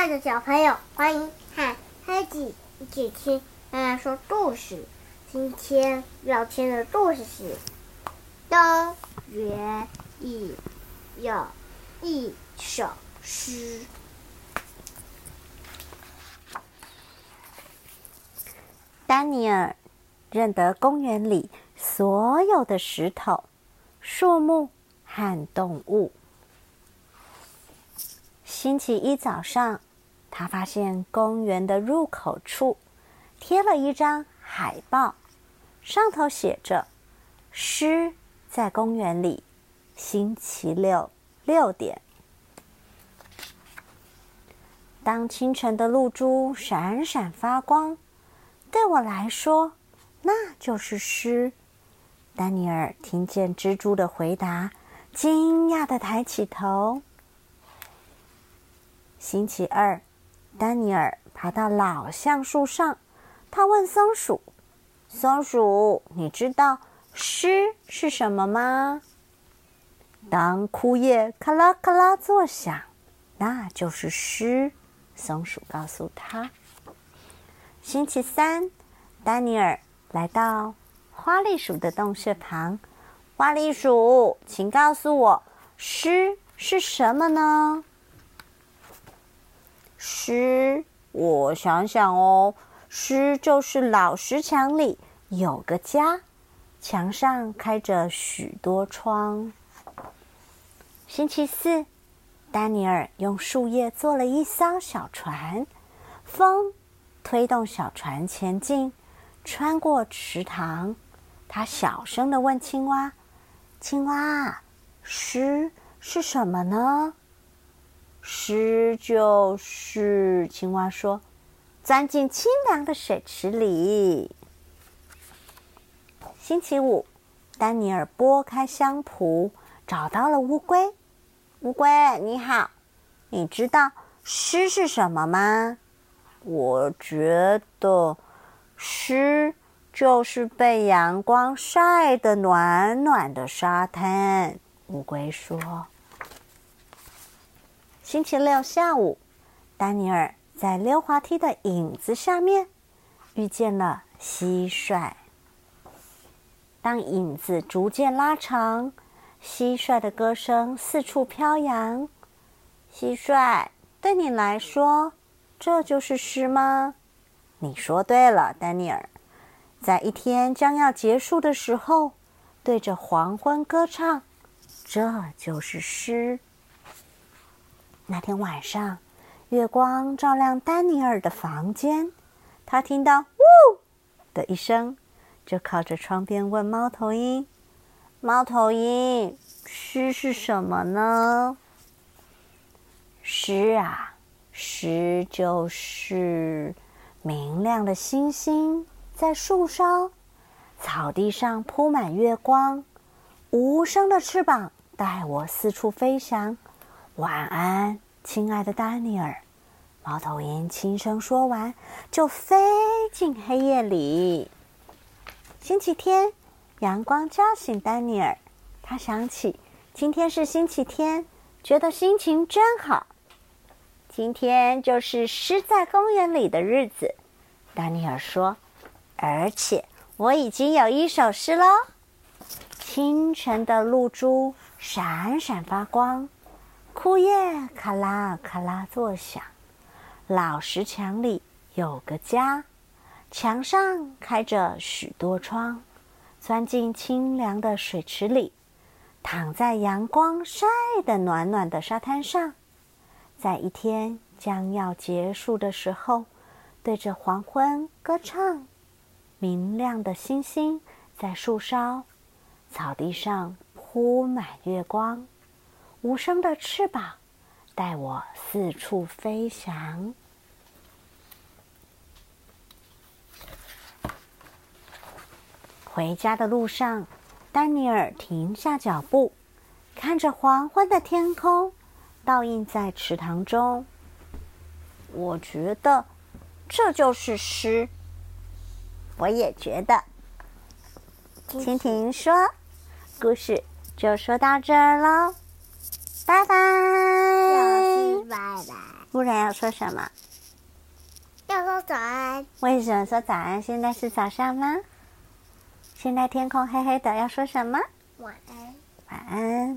爱的小朋友，欢迎和黑子一起听妈妈说故事。今天要听的故事是《东园里有一首诗》。丹尼尔认得公园里所有的石头、树木和动物。星期一早上，他发现公园的入口处贴了一张海报，上头写着“诗在公园里，星期六六点”。当清晨的露珠闪闪发光，对我来说，那就是诗。丹尼尔听见蜘蛛的回答，惊讶的抬起头。星期二，丹尼尔爬到老橡树上，他问松鼠：“松鼠，你知道诗是什么吗？”当枯叶咔啦咔啦作响，那就是诗。松鼠告诉他。星期三，丹尼尔来到花栗鼠的洞穴旁。花栗鼠，请告诉我，诗是什么呢？诗，我想想哦，诗就是老石墙里有个家，墙上开着许多窗。星期四，丹尼尔用树叶做了一艘小船，风推动小船前进，穿过池塘。他小声的问青蛙：“青蛙，诗是什么呢？”诗就是青蛙说：“钻进清凉的水池里。”星期五，丹尼尔拨开香蒲，找到了乌龟。乌龟你好，你知道诗是什么吗？我觉得诗就是被阳光晒得暖暖的沙滩。乌龟说。星期六下午，丹尼尔在溜滑梯的影子下面遇见了蟋蟀。当影子逐渐拉长，蟋蟀的歌声四处飘扬。蟋蟀，对你来说，这就是诗吗？你说对了，丹尼尔。在一天将要结束的时候，对着黄昏歌唱，这就是诗。那天晚上，月光照亮丹尼尔的房间。他听到“呜”的一声，就靠着窗边问猫头鹰：“猫头鹰，诗是什么呢？”“诗啊，诗就是明亮的星星在树梢，草地上铺满月光，无声的翅膀带我四处飞翔。”晚安，亲爱的丹尼尔。猫头鹰轻声说完，就飞进黑夜里。星期天，阳光叫醒丹尼尔，他想起今天是星期天，觉得心情真好。今天就是诗在公园里的日子，丹尼尔说。而且我已经有一首诗喽。清晨的露珠闪闪发光。枯叶咔啦咔啦作响，老石墙里有个家，墙上开着许多窗。钻进清凉的水池里，躺在阳光晒得暖暖的沙滩上，在一天将要结束的时候，对着黄昏歌唱。明亮的星星在树梢，草地上铺满月光。无声的翅膀，带我四处飞翔。回家的路上，丹尼尔停下脚步，看着黄昏的天空，倒映在池塘中。我觉得这就是诗。我也觉得。蜻蜓说：“故事就说到这儿喽。”拜拜，小拜拜。不然要说什么？要说早安。为什么说早安？现在是早上吗？现在天空黑黑的，要说什么？晚安。晚安。